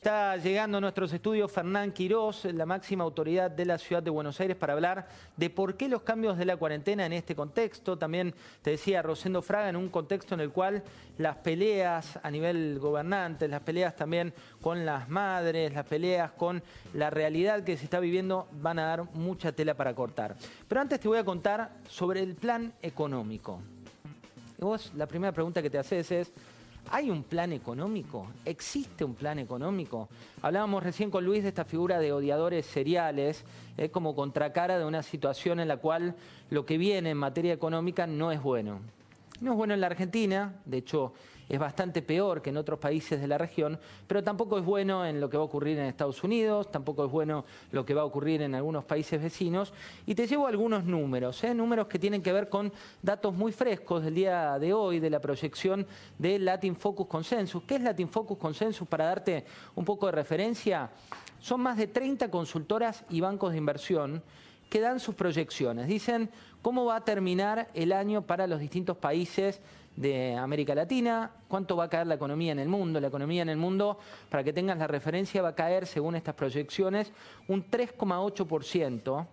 Está llegando a nuestros estudios Fernán Quirós, la máxima autoridad de la ciudad de Buenos Aires, para hablar de por qué los cambios de la cuarentena en este contexto. También te decía Rosendo Fraga, en un contexto en el cual las peleas a nivel gobernante, las peleas también con las madres, las peleas con la realidad que se está viviendo, van a dar mucha tela para cortar. Pero antes te voy a contar sobre el plan económico. Y vos, la primera pregunta que te haces es, ¿Hay un plan económico? ¿Existe un plan económico? Hablábamos recién con Luis de esta figura de odiadores seriales, es como contracara de una situación en la cual lo que viene en materia económica no es bueno. No es bueno en la Argentina, de hecho es bastante peor que en otros países de la región, pero tampoco es bueno en lo que va a ocurrir en Estados Unidos, tampoco es bueno lo que va a ocurrir en algunos países vecinos. Y te llevo algunos números, ¿eh? números que tienen que ver con datos muy frescos del día de hoy, de la proyección de Latin Focus Consensus. ¿Qué es Latin Focus Consensus? Para darte un poco de referencia, son más de 30 consultoras y bancos de inversión que dan sus proyecciones. Dicen cómo va a terminar el año para los distintos países de América Latina, cuánto va a caer la economía en el mundo. La economía en el mundo, para que tengas la referencia, va a caer, según estas proyecciones, un 3,8%.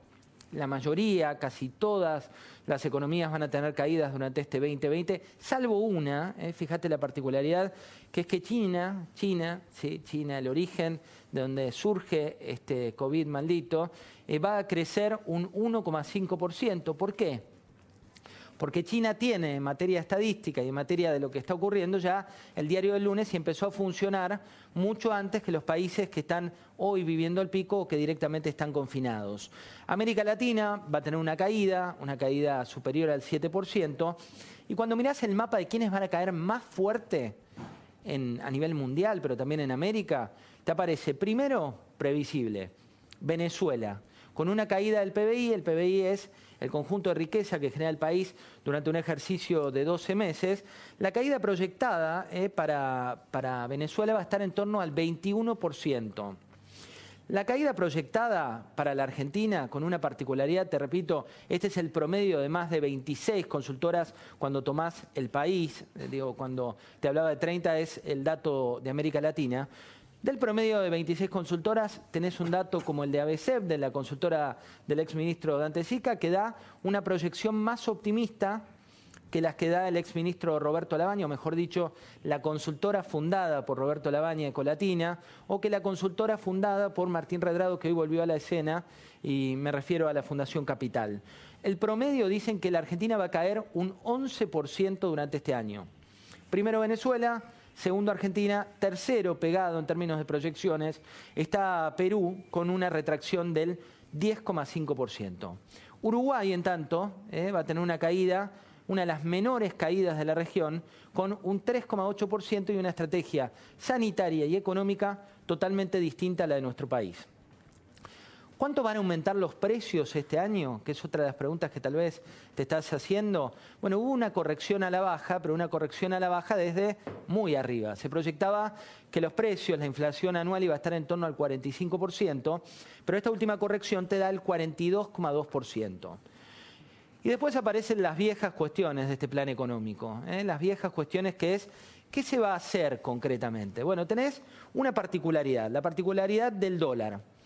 La mayoría, casi todas las economías van a tener caídas durante este 2020, salvo una, eh, fíjate la particularidad, que es que China, China, sí, China, el origen de donde surge este COVID maldito, eh, va a crecer un 1,5%. ¿Por qué? Porque China tiene en materia estadística y en materia de lo que está ocurriendo ya el diario del lunes y empezó a funcionar mucho antes que los países que están hoy viviendo el pico o que directamente están confinados. América Latina va a tener una caída, una caída superior al 7%, y cuando mirás el mapa de quiénes van a caer más fuerte a nivel mundial, pero también en América, te aparece primero previsible, Venezuela, con una caída del PBI, el PBI es el conjunto de riqueza que genera el país durante un ejercicio de 12 meses, la caída proyectada eh, para, para Venezuela va a estar en torno al 21%. La caída proyectada para la Argentina, con una particularidad, te repito, este es el promedio de más de 26 consultoras cuando tomás el país, eh, digo, cuando te hablaba de 30 es el dato de América Latina, del promedio de 26 consultoras, tenés un dato como el de ABCEP, de la consultora del exministro Dante Sica, que da una proyección más optimista que las que da el exministro Roberto Labaña, o mejor dicho, la consultora fundada por Roberto Labaña Colatina, o que la consultora fundada por Martín Redrado, que hoy volvió a la escena, y me refiero a la Fundación Capital. El promedio dicen que la Argentina va a caer un 11% durante este año. Primero Venezuela, segundo Argentina, tercero pegado en términos de proyecciones está Perú con una retracción del 10,5%. Uruguay, en tanto, eh, va a tener una caída, una de las menores caídas de la región, con un 3,8% y una estrategia sanitaria y económica totalmente distinta a la de nuestro país. ¿Cuánto van a aumentar los precios este año? Que es otra de las preguntas que tal vez te estás haciendo. Bueno, hubo una corrección a la baja, pero una corrección a la baja desde muy arriba. Se proyectaba que los precios, la inflación anual iba a estar en torno al 45%, pero esta última corrección te da el 42,2%. Y después aparecen las viejas cuestiones de este plan económico, ¿eh? las viejas cuestiones que es, ¿qué se va a hacer concretamente? Bueno, tenés una particularidad, la particularidad del dólar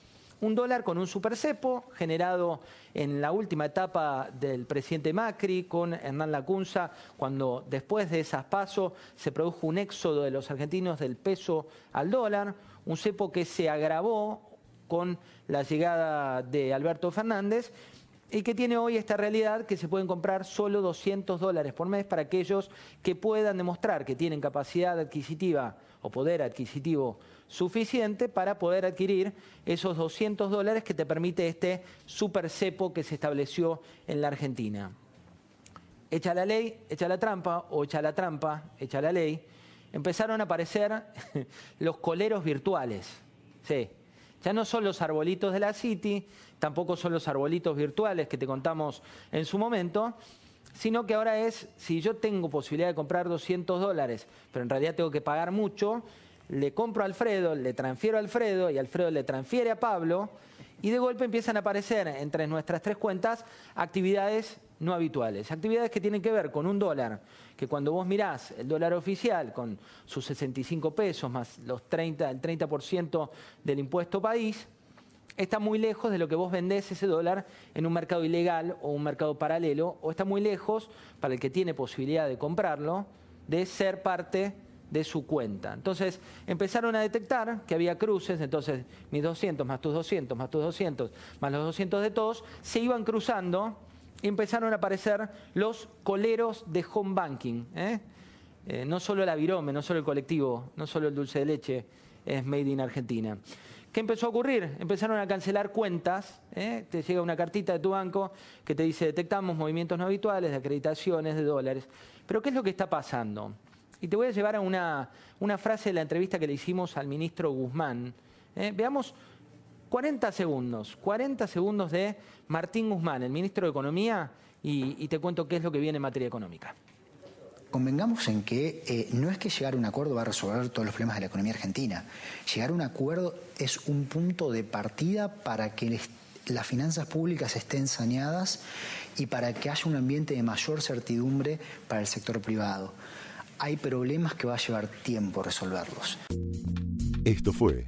un dólar con un supercepo generado en la última etapa del presidente Macri con Hernán Lacunza, cuando después de esas pasos se produjo un éxodo de los argentinos del peso al dólar, un cepo que se agravó con la llegada de Alberto Fernández y que tiene hoy esta realidad que se pueden comprar solo 200 dólares por mes para aquellos que puedan demostrar que tienen capacidad adquisitiva o poder adquisitivo suficiente para poder adquirir esos 200 dólares que te permite este super cepo que se estableció en la Argentina. Echa la ley, echa la trampa, o echa la trampa, echa la ley, empezaron a aparecer los coleros virtuales. Sí, ya no son los arbolitos de la City, tampoco son los arbolitos virtuales que te contamos en su momento, sino que ahora es, si yo tengo posibilidad de comprar 200 dólares, pero en realidad tengo que pagar mucho, le compro a Alfredo, le transfiero a Alfredo y Alfredo le transfiere a Pablo y de golpe empiezan a aparecer entre nuestras tres cuentas actividades no habituales, actividades que tienen que ver con un dólar, que cuando vos mirás el dólar oficial con sus 65 pesos más los 30, el 30% del impuesto país, está muy lejos de lo que vos vendés ese dólar en un mercado ilegal o un mercado paralelo, o está muy lejos, para el que tiene posibilidad de comprarlo, de ser parte de su cuenta. Entonces empezaron a detectar que había cruces, entonces mis 200 más tus 200 más tus 200 más los 200 de todos, se iban cruzando empezaron a aparecer los coleros de home banking. ¿eh? Eh, no solo la virome, no solo el colectivo, no solo el dulce de leche es made in Argentina. ¿Qué empezó a ocurrir? Empezaron a cancelar cuentas. ¿eh? Te llega una cartita de tu banco que te dice detectamos movimientos no habituales de acreditaciones de dólares. Pero ¿qué es lo que está pasando? Y te voy a llevar a una, frase de la entrevista que le hicimos al ministro Guzmán. Veamos 40 segundos, 40 segundos de Martín Guzmán, el ministro de Economía, y, te cuento qué es lo que viene en materia económica. Convengamos en que eh, no es que llegar a un acuerdo va a resolver todos los problemas de la economía argentina. Llegar a un acuerdo es un punto de partida para que las finanzas públicas estén saneadas y para que haya un ambiente de mayor certidumbre para el sector privado hay problemas que va a llevar tiempo resolverlos. Esto fue